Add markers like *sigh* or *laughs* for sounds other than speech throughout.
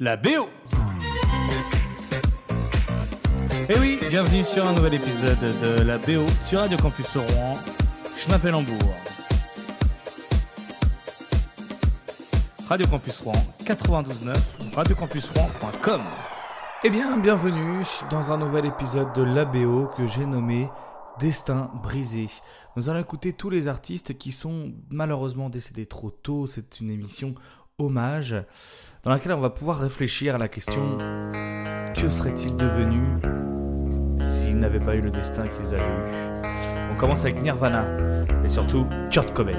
la BO. Et oui, bienvenue sur un nouvel épisode de la BO sur Radio Campus Rouen. Je m'appelle Hambourg. Radio Campus Rouen 92.9, radiocampusrouen.com. Eh bien, bienvenue dans un nouvel épisode de la BO que j'ai nommé Destin brisé. Nous allons écouter tous les artistes qui sont malheureusement décédés trop tôt. C'est une émission hommage dans laquelle on va pouvoir réfléchir à la question que serait-il devenu s'ils n'avaient pas eu le destin qu'ils avaient eu? On commence avec Nirvana et surtout Kurt Cobain.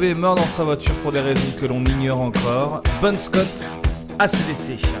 Retrouvé mort dans sa voiture pour des raisons que l'on ignore encore. Bon Scott, ACDC.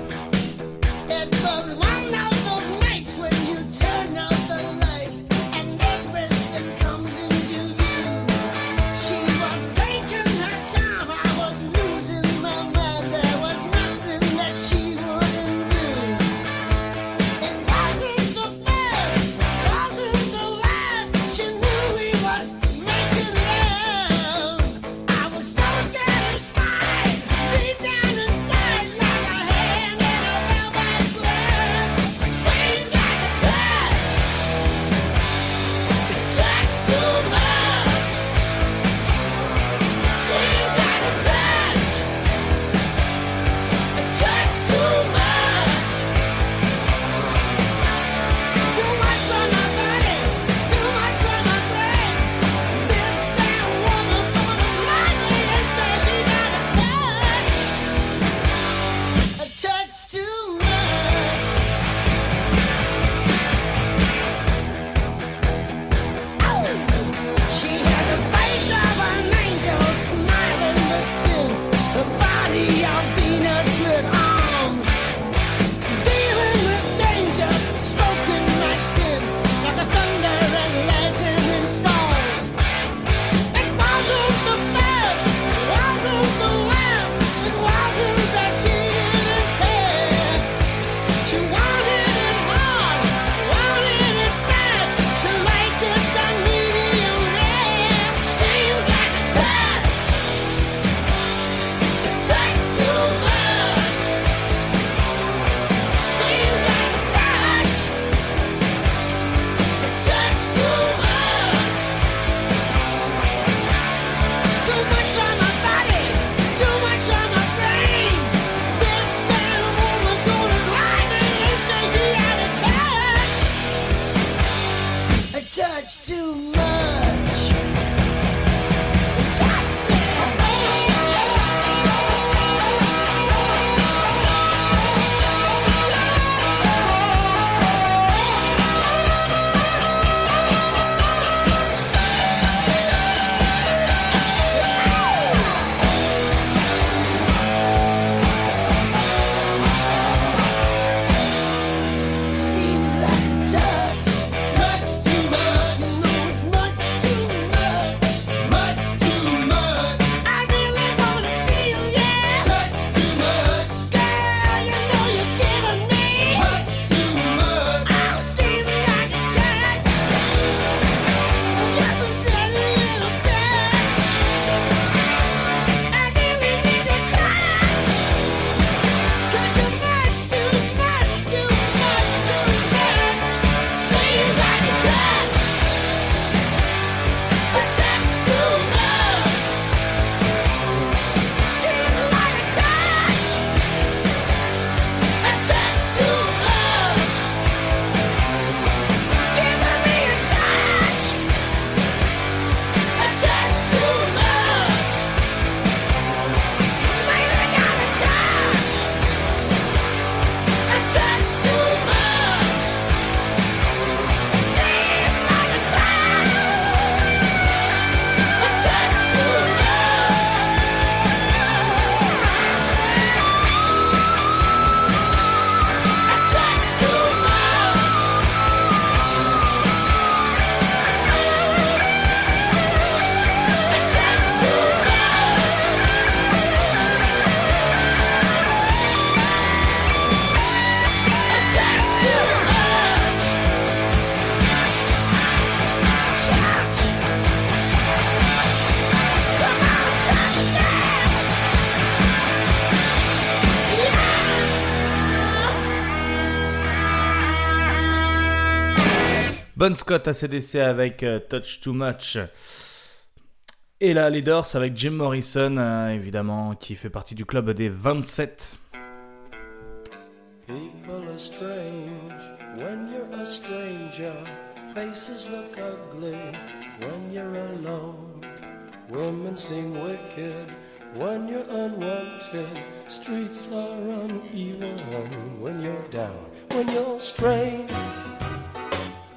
Bon Scott à CDC avec euh, Touch Too Much. Et là, Leaders avec Jim Morrison, euh, évidemment, qui fait partie du club des 27. People are strange when you're a stranger. Faces look ugly when you're alone. Women seem wicked when you're unwanted. Streets are uneven when you're down, when you're strange.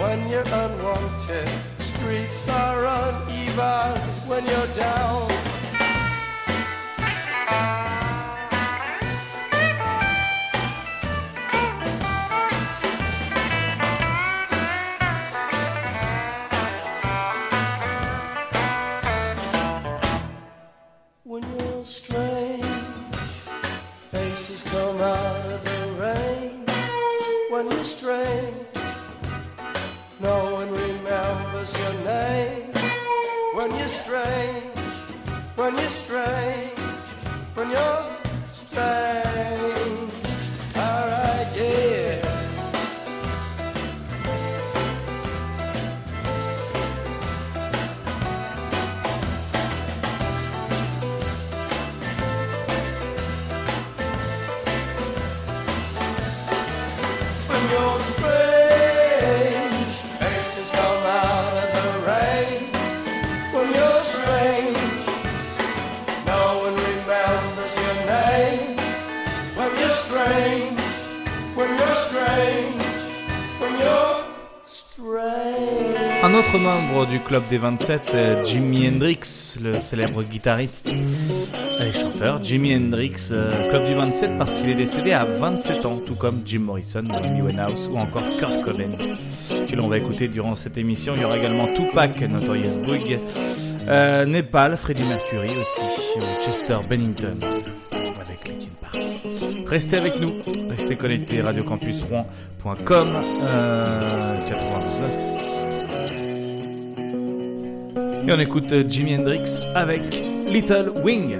when you're unwanted. Streets are uneven when you're down. Membre du club des 27, euh, Jimi Hendrix, le célèbre guitariste et chanteur. Jimi Hendrix, euh, club du 27 parce qu'il est décédé à 27 ans, tout comme Jim Morrison, Amy Winehouse ou encore Kurt Cobain, que l'on va écouter durant cette émission. Il y aura également Tupac, Notorious Big, euh, Nepal, Freddie Mercury aussi, Chester Bennington avec Linkin Park. Restez avec nous, restez connectés, radiocampusrouen.com, euh, 99. Et on écoute euh, Jimi Hendrix avec Little Wing.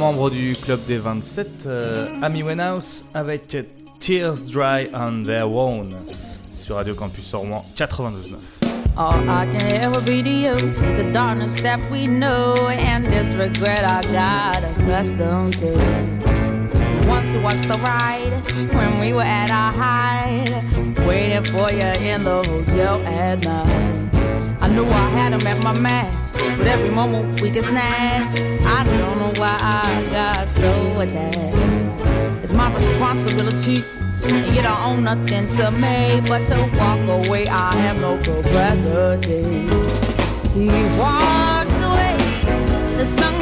Membre du club des 27, euh, Amy avec Tears Dry on Their Own sur Radio Campus Rouen 92.9. All I can ever be to you is the darkness that we know and this regret I got accustomed to. Once was the ride when we were at our height, waiting for you in the hotel at night. I knew I had him at my match. But every moment we get snatched. I don't know why I got so attached. It's my responsibility. And you don't own nothing to me but to walk away. I have no capacity. He walks away, the sun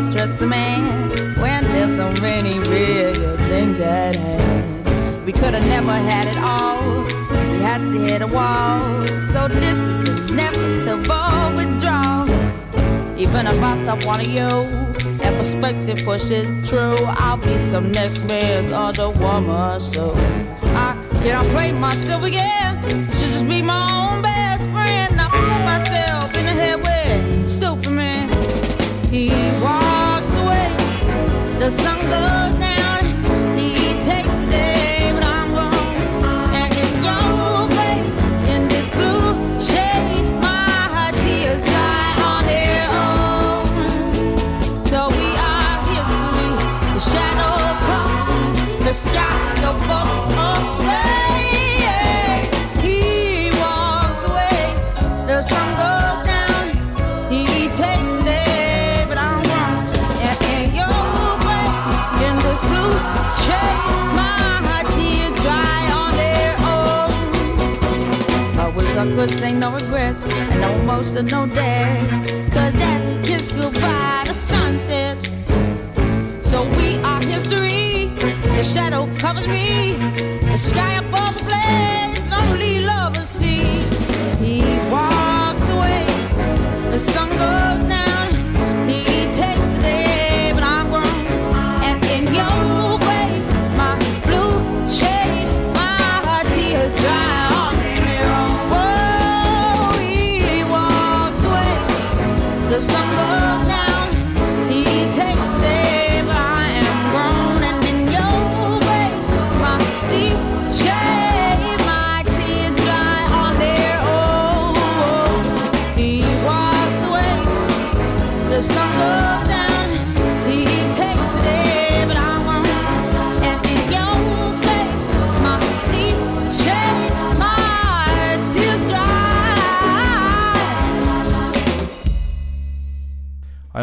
I stress the man when there's so many real things at hand? We could have never had it all. We had to hit a wall. So this is inevitable withdrawal. Even if I stop wanting you, that perspective pushes true. I'll be some next man's other woman. So I cannot play myself again. Should just be my own best friend. I put myself in the head with stupid man. He walks. The sun goes down. He takes Could say no regrets and no emotional day. Cause as we kiss goodbye, the sun sets. So we are history. The shadow covers me. The sky above the blaze, lonely lovers see. He walks away. The sun goes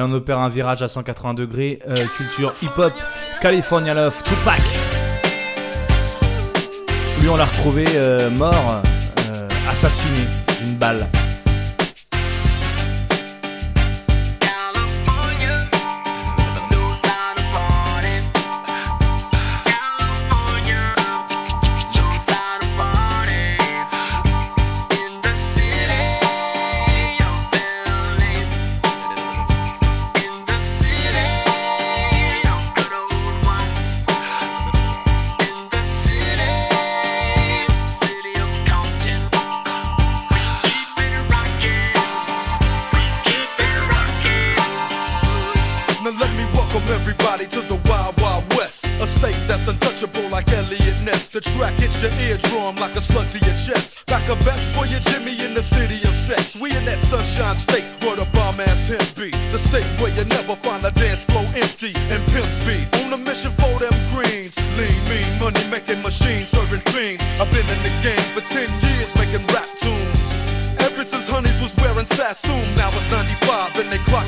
on opère un virage à 180 degrés. Euh, culture hip-hop, California Love, Tupac. Lui, on l'a retrouvé euh, mort, euh, assassiné d'une balle. Like Elliot Ness. The track hits your eardrum like a slug to your chest. Back a vest for your Jimmy in the city of sex. We in that sunshine state where the bomb ass him be. The state where you never find a dance floor empty and pimp speed. On a mission for them greens. Lean, mean, money making machines serving fiends. I've been in the game for 10 years making rap tunes. Ever since Honeys was wearing Sassoon, now it's 95 and they clock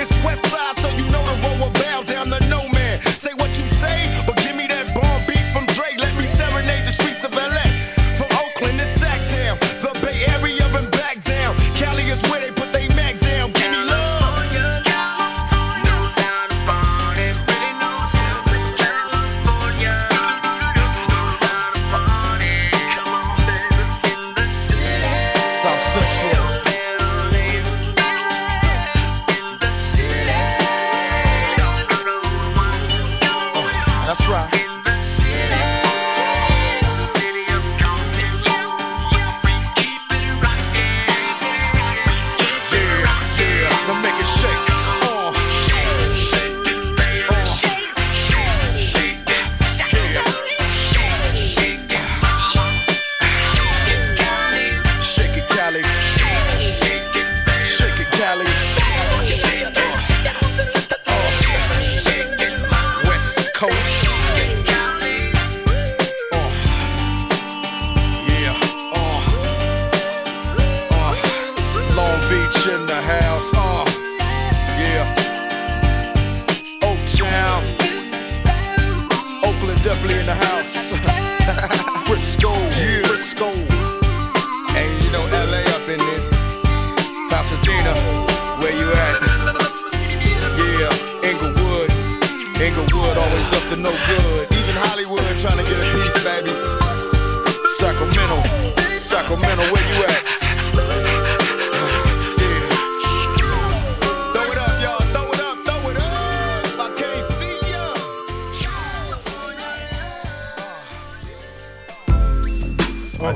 It's Westside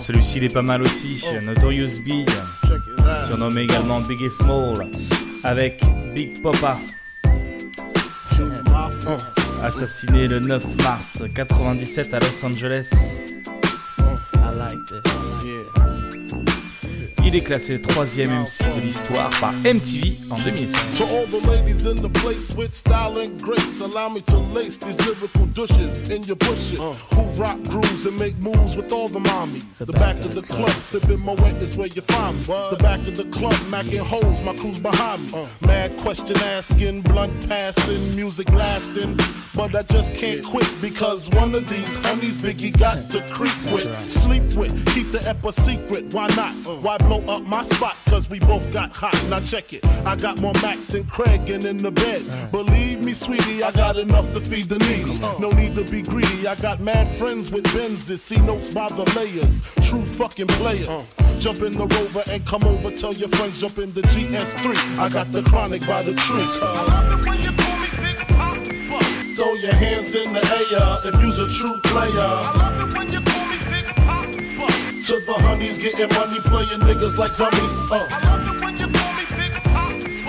Celui-ci il est pas mal aussi. Notorious Big, surnommé également Big et Small, avec Big Papa. Assassiné le 9 mars 97 à Los Angeles. Il est classé troisième MC de l'histoire par MTV en 2006. To all the ladies in the place with style and grace, allow me to lace these lyrical douches in your bushes. Uh. Who rock grooves and make moves with all the mommies. The, back, of the club, sipping my wet is where you find me. The back of the club, macking holes, my crew's behind me. Uh. Mad question asking, blunt passing, music lasting. But I just can't quit because one of these honeys Biggie got to creep with, sleep with, keep the ep a secret. Why not? Uh. Why blow up my spot? Cause we both got hot. Now check it. I got more Mac than Craig and in the bed. Believe me, sweetie, I got enough to feed the needy. No need to be greedy. I got mad friends with Benzes. See notes by the layers. True fucking players. Jump in the rover and come over. Tell your friends jump in the GS3. I got the chronic by the tree. I love it when you call me Big Papa. Throw your hands in the air if you's a true player. The honeys getting money, playing niggas like dummies. Uh.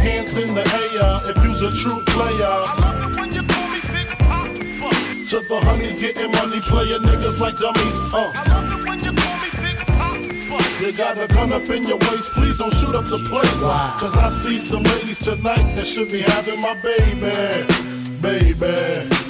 Hands in the air if you's a true player. I love it when you call me Big Papa. To the honeys getting money, playing niggas like dummies. Uh. I love it when you call me Big Papa. You got a gun up in your waist, please don't shoot up the place. Cause I see some ladies tonight that should be having my baby. Baby.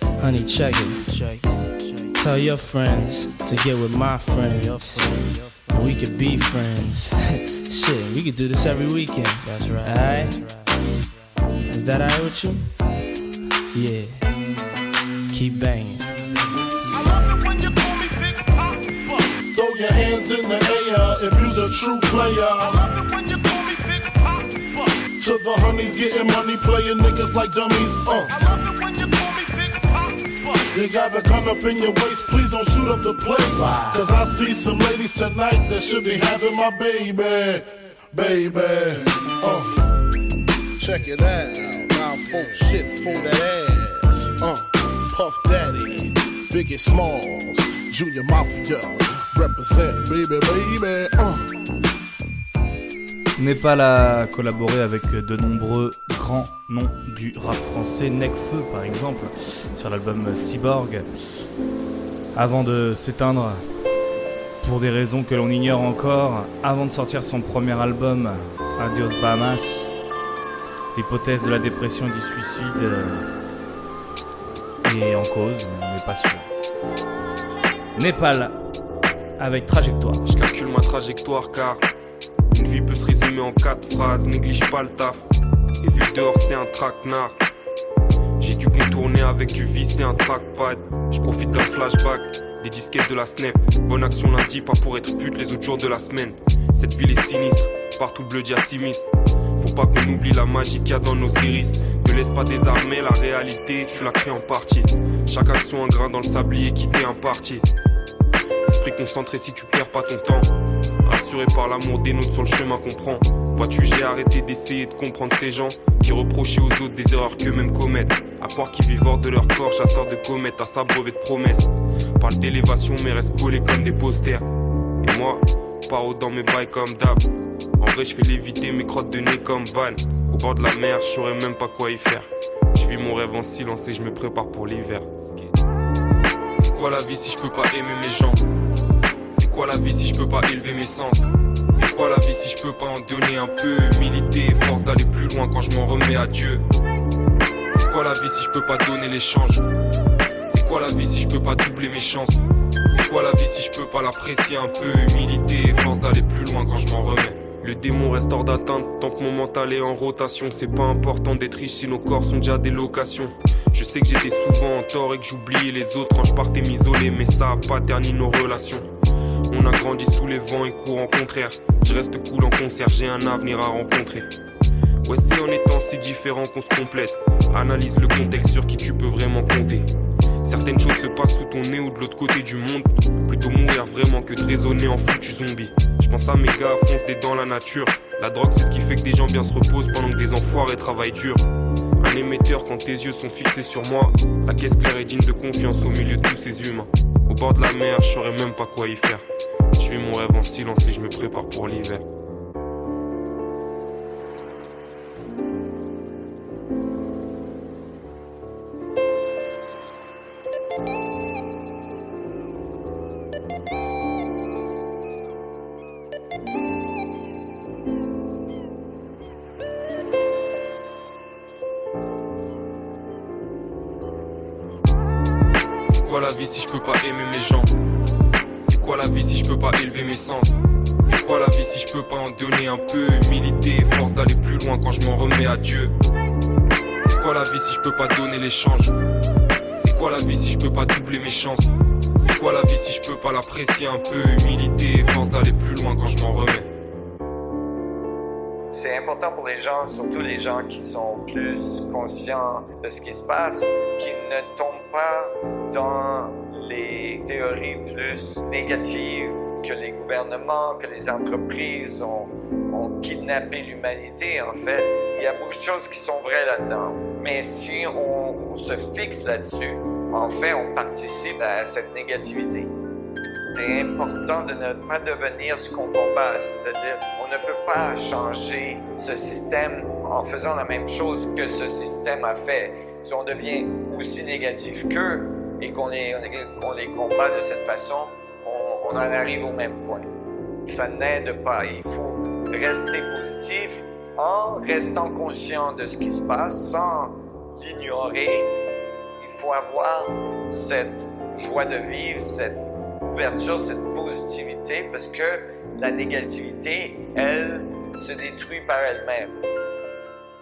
Honey, check it. Tell your friends to get with my friends. And we could be friends. *laughs* Shit, we could do this every weekend. That's right. Alright? Is that alright with you? Yeah. Keep banging. I love it when you call me Big Papa. Throw your hands in the air if you's a true player. I love it when you call me Big Papa. To the honeys getting money, playing niggas like dummies. Uh. You got a gun up in your waist, please don't shoot up the place. Cause I see some ladies tonight that should be having my baby. Baby. Uh. Check it out. Now folk shit for that ass. Uh. Puff Daddy, Biggie Smalls, Junior Mafia, represent, baby, baby. Uh. Népal a collaboré avec de nombreux grands noms du rap français, Necfeu par exemple, sur l'album Cyborg. Avant de s'éteindre, pour des raisons que l'on ignore encore, avant de sortir son premier album, Adios Bahamas, l'hypothèse de la dépression et du suicide euh, est en cause, mais on n'est pas sûr. Népal, avec Trajectoire. Je calcule ma trajectoire car une vie peut se résumer en quatre phrases. Néglige pas le taf. Et vu dehors c'est un traquenard. J'ai dû contourner avec du vis et un trackpad. Je profite d'un flashback, des disquettes de la snap. Bonne action lundi, pas pour être pute les autres jours de la semaine. Cette ville est sinistre, partout bleu diacimis. Faut pas qu'on oublie la magie qu'il y a dans nos iris. Ne laisse pas désarmer la réalité, tu la crées en partie. Chaque action un grain dans le sablier qui t'est imparti. Esprit concentré si tu perds pas ton temps. Rassuré par l'amour des nôtres sur le chemin qu'on prend. Vois-tu, j'ai arrêté d'essayer de comprendre ces gens qui reprochaient aux autres des erreurs qu'eux-mêmes commettent. À croire qu'ils vivent hors de leur corps, chasseurs de comètes, à s'abreuver de promesses. Parle d'élévation, mais reste collés comme des posters. Et moi, paro dans mes bails comme d'hab. En vrai, je fais léviter mes crottes de nez comme ban. Au bord de la mer, je saurais même pas quoi y faire. Je vis mon rêve en silence et je me prépare pour l'hiver. C'est quoi la vie si je peux pas aimer mes gens? Quoi la vie si je peux pas élever mes sens? C'est quoi la vie si je peux pas en donner un peu? Humilité force d'aller plus loin quand je m'en remets à Dieu. C'est quoi la vie si je peux pas donner l'échange? C'est quoi la vie si je peux pas doubler mes chances? C'est quoi la vie si je peux pas l'apprécier un peu? Humilité force d'aller plus loin quand je m'en remets. Le démon reste hors d'atteinte tant que mon mental est en rotation. C'est pas important d'être riche si nos corps sont déjà des locations. Je sais que j'étais souvent en tort et que j'oubliais les autres quand je partais m'isoler, mais ça a pas terni nos relations. On a grandi sous les vents et courants contraires. Je reste cool en concert, j'ai un avenir à rencontrer. Ouais, c'est en étant si différent qu'on se complète. Analyse le contexte sur qui tu peux vraiment compter. Certaines choses se passent sous ton nez ou de l'autre côté du monde. Plutôt mourir vraiment que de raisonner en foutu zombie. Je pense à mes gars fonce des dans la nature. La drogue, c'est ce qui fait que des gens bien se reposent pendant que des enfoirés travaillent dur. Un émetteur quand tes yeux sont fixés sur moi. La caisse claire est digne de confiance au milieu de tous ces humains. Au bord de la mer, je saurais même pas quoi y faire. Je vis mon rêve en silence et je me prépare pour l'hiver. Donner un peu Humilité force d'aller plus loin quand je m'en remets à Dieu. C'est quoi la vie si je peux pas donner l'échange C'est quoi la vie si je peux pas doubler mes chances? C'est quoi la vie si je peux pas l'apprécier un peu? Humilité force d'aller plus loin quand je m'en remets. C'est important pour les gens, surtout les gens qui sont plus conscients de ce qui se passe, qui ne tombent pas dans les théories plus négatives que les gouvernements, que les entreprises ont, kidnappé l'humanité, en fait. Il y a beaucoup de choses qui sont vraies là-dedans. Mais si on, se fixe là-dessus, en fait, on participe à cette négativité. C'est important de ne pas devenir ce qu'on combat, c'est-à-dire on ne peut pas changer ce système en faisant la même chose que ce système a fait. Si on devient aussi négatif qu'eux et qu'on les combat de cette façon, on, en arrive au même point. Ça n'aide pas. Il faut rester positif en restant conscient de ce qui se passe sans l'ignorer. Il faut avoir cette joie de vivre, cette ouverture, cette positivité, parce que la négativité, elle, se détruit par elle-même.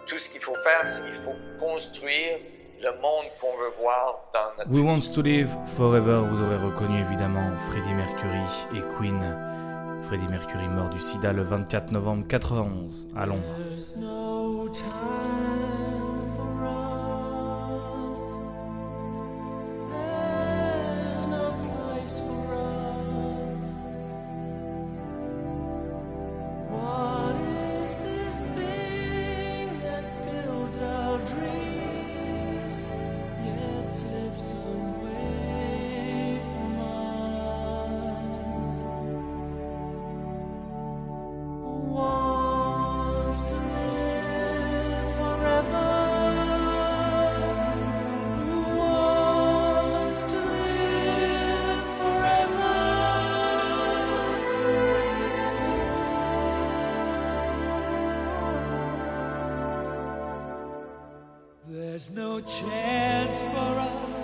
Tout ce qu'il faut faire, c'est qu'il faut construire le monde qu'on veut voir dans notre We Want to Live Forever, vous aurez reconnu évidemment Freddie Mercury et Queen. Freddie Mercury mort du sida le 24 novembre 91 à Londres. There's There's no chance for us.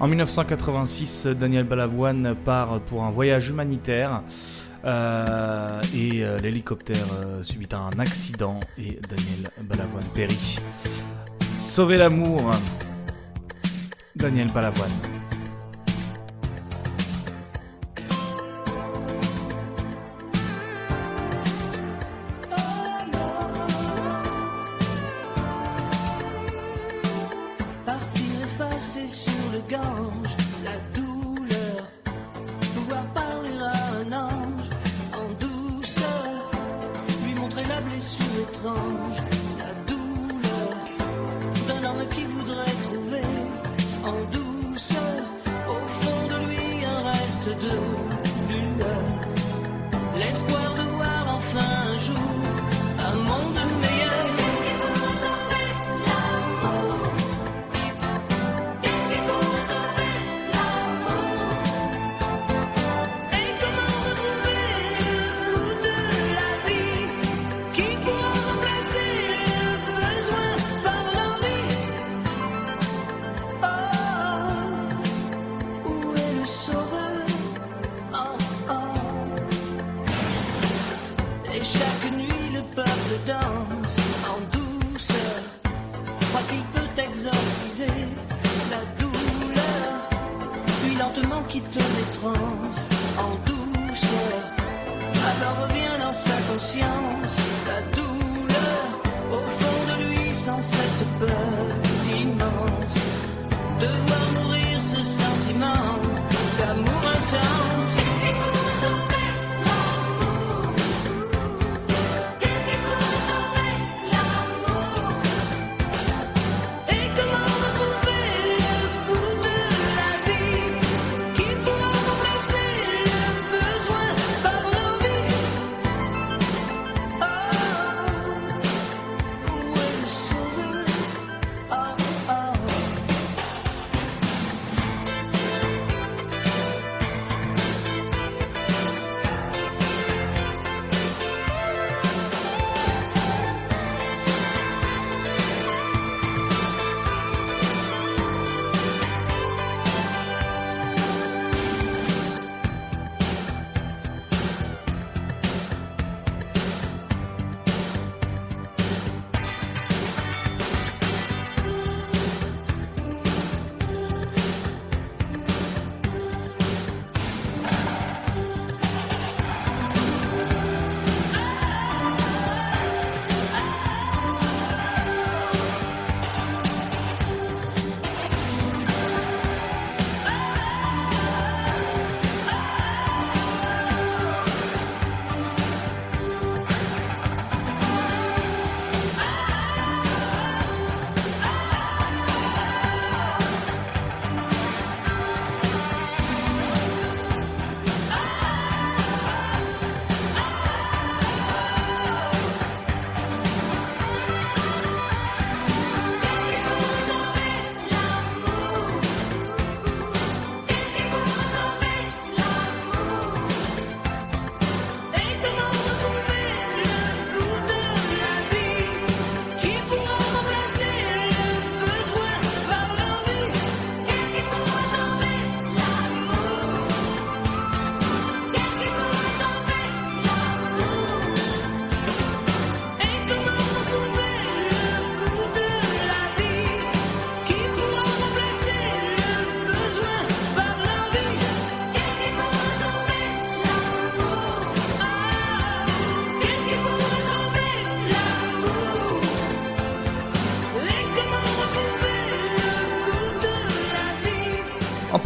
En 1986, Daniel Balavoine part pour un voyage humanitaire euh, et euh, l'hélicoptère euh, subit un accident et Daniel Balavoine périt. Sauvez l'amour, Daniel Balavoine. de.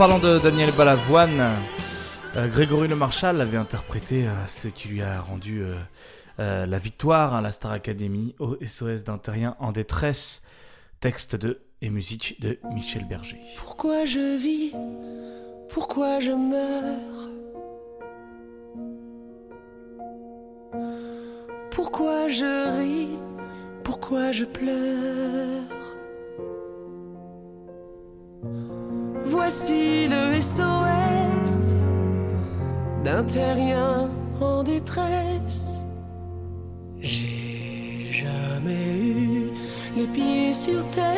parlant de Daniel Balavoine, euh, Grégory Le Marchal avait interprété euh, ce qui lui a rendu euh, la victoire à la Star Academy au SOS d'un terrien en détresse, texte de et musique de Michel Berger. Pourquoi je vis? Pourquoi je meurs? Pourquoi je ris? Pourquoi je pleure? Voici le SOS d'un terrien en détresse. J'ai jamais eu les pieds sur terre.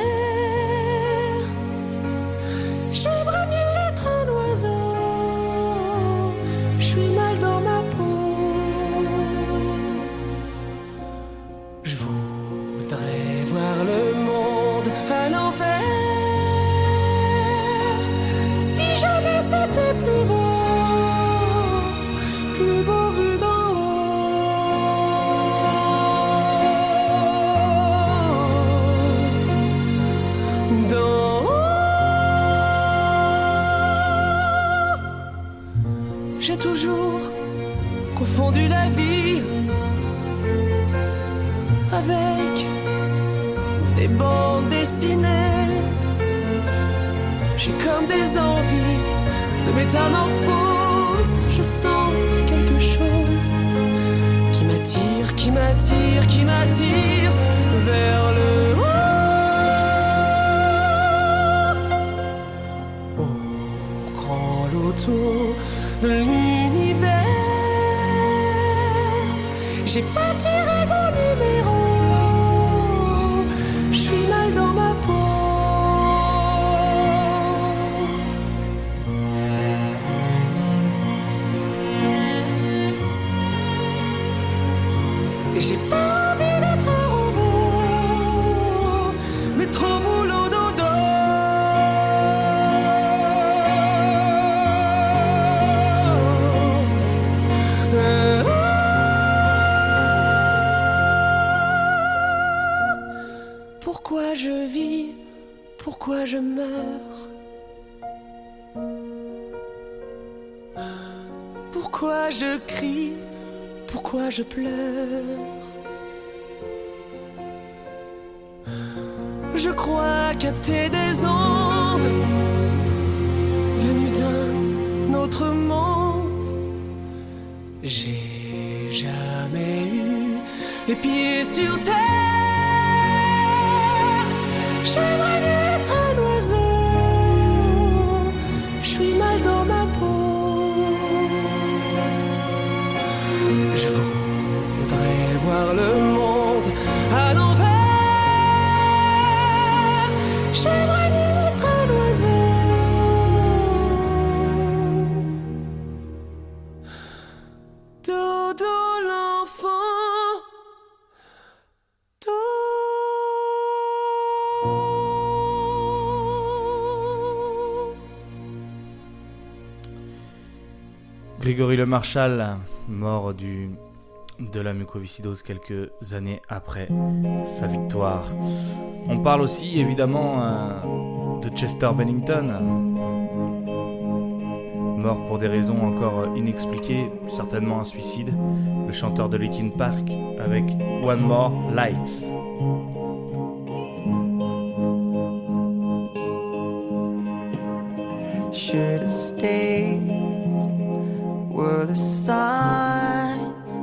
J'aimerais mieux. J'ai toujours confondu la vie avec des bandes dessinées. J'ai comme des envies de métamorphose. Je sens quelque chose qui m'attire, qui m'attire, qui m'attire vers le haut. Loto de l'univers. J'ai pas tiré mon numéro. Je crie Pourquoi je pleure? Je crois capter des ondes venues d'un autre monde. J'ai jamais eu les pieds sur terre. Grégory Le Marchal, mort de la mucoviscidose quelques années après sa victoire. On parle aussi évidemment euh, de Chester Bennington, mort pour des raisons encore inexpliquées, certainement un suicide, le chanteur de Linkin Park avec One More Lights. Were the signs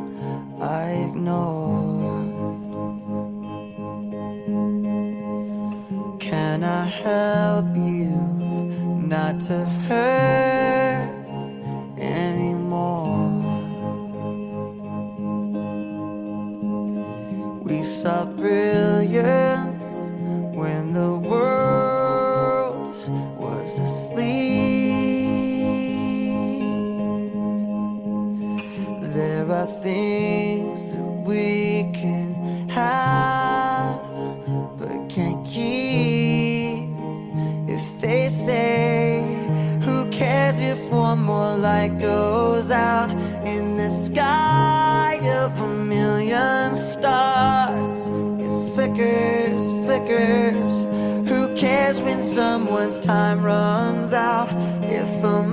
I ignored. Can I help you not to hurt anymore? We saw brilliance flickers. Who cares when someone's time runs out? If a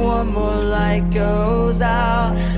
one more light goes out.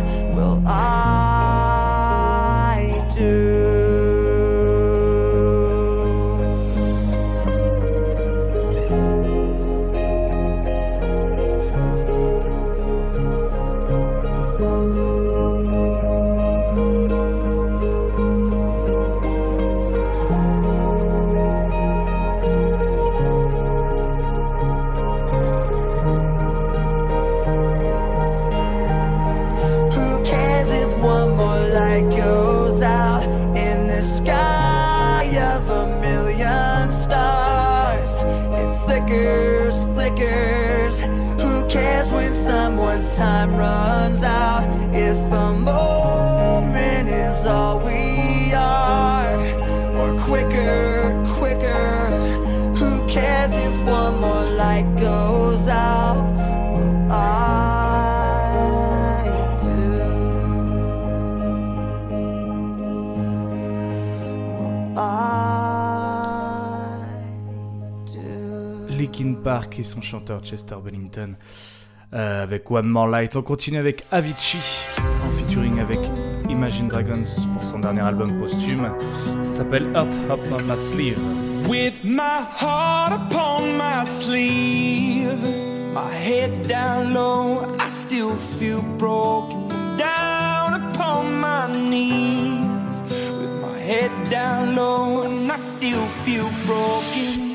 Park et son chanteur Chester Bennington euh, avec One More Light. On continue avec Avicii en featuring avec Imagine Dragons pour son dernier album posthume. Ça s'appelle Heart on My Sleeve. With my heart upon my sleeve, down. With my head down low, I still feel broken.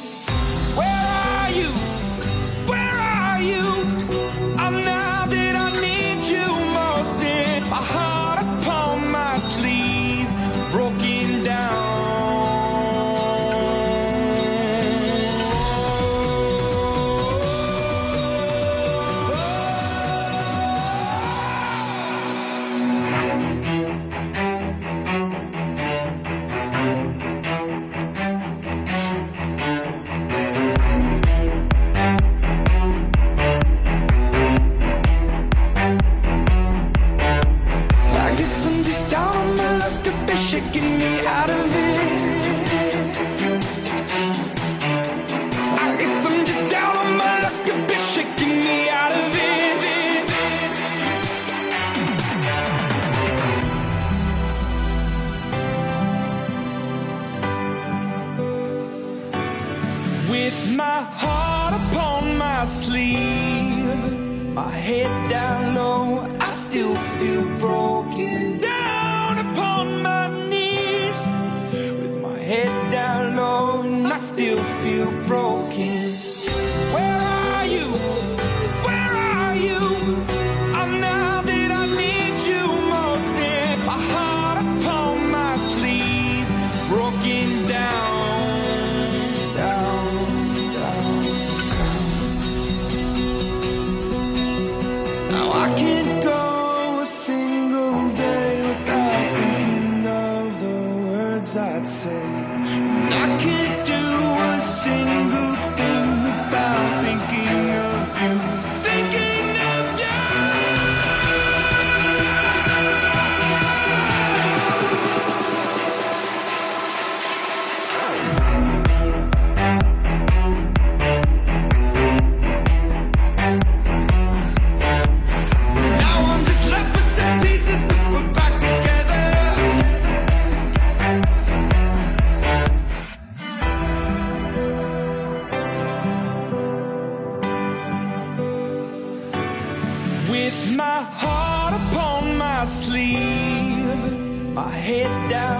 head down.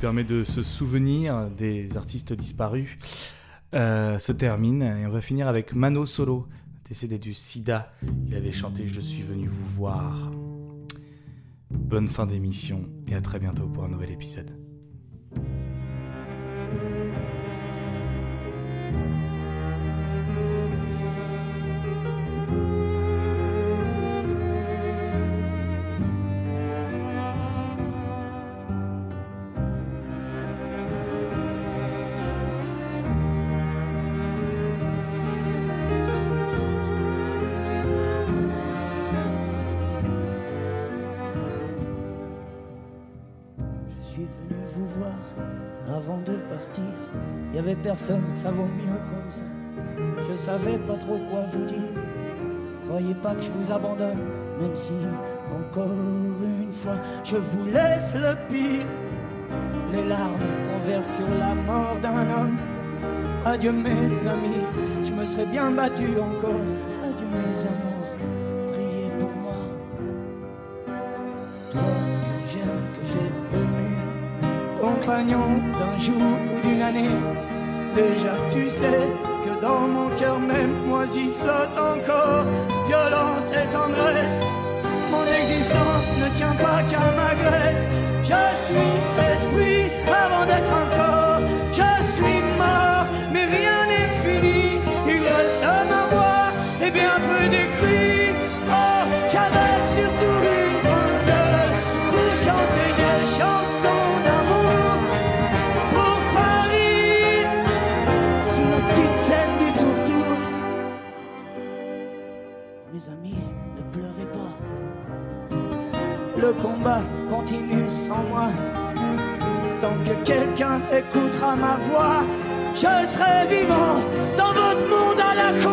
Permet de se souvenir des artistes disparus euh, se termine et on va finir avec Mano Solo, décédé du sida. Il avait chanté Je suis venu vous voir. Bonne fin d'émission et à très bientôt pour un nouvel épisode. Avait personne, ça vaut mieux comme ça. Je savais pas trop quoi vous dire. Croyez pas que je vous abandonne, même si encore une fois je vous laisse le pire. Les larmes qu'on verse sur la mort d'un homme. Adieu mes amis, je me serais bien battu encore. Adieu mes amours, priez pour moi. Toi que j'aime, que j'ai aimé, compagnon d'un jour ou d'une année. Déjà tu sais que dans mon cœur même moisi flotte encore violence et tendresse. Mon existence ne tient pas qu'à ma graisse. Je suis esprit quelqu'un écoutera ma voix, je serai vivant dans votre monde à la con.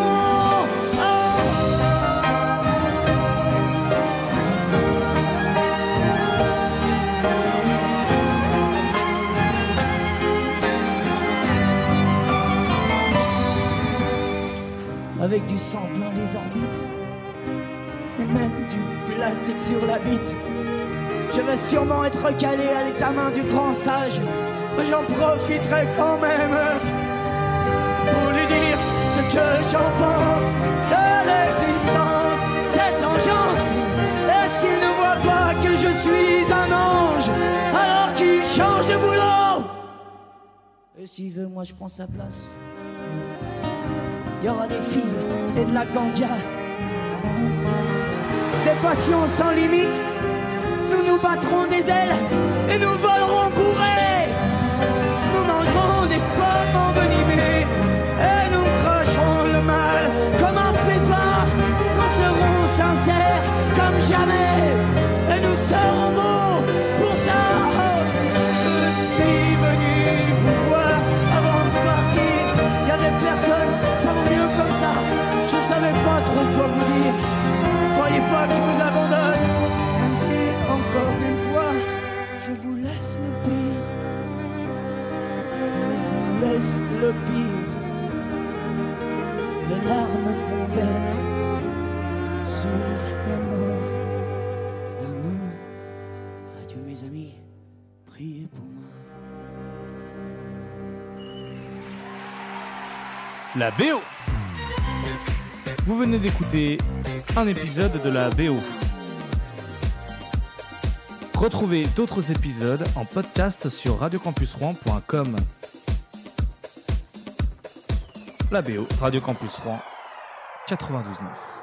Avec du sang plein les orbites et même du plastique sur la bite. Je vais sûrement être recalé à l'examen du grand sage, j'en profiterai quand même pour lui dire ce que j'en pense de l'existence, cette engeance. Et s'il ne voit pas que je suis un ange, alors qu'il change de boulot. Et s'il veut, moi je prends sa place. Il y aura des filles et de la ganja, des passions sans limite. Nous nous battrons des ailes le pire. Les larmes qu'on verse sur la mort d'un homme. Adieu mes amis, priez pour moi. La BO Vous venez d'écouter un épisode de la BO. Retrouvez d'autres épisodes en podcast sur radiocampusrouen.com. La BO, Radio Campus Rouen 92.9.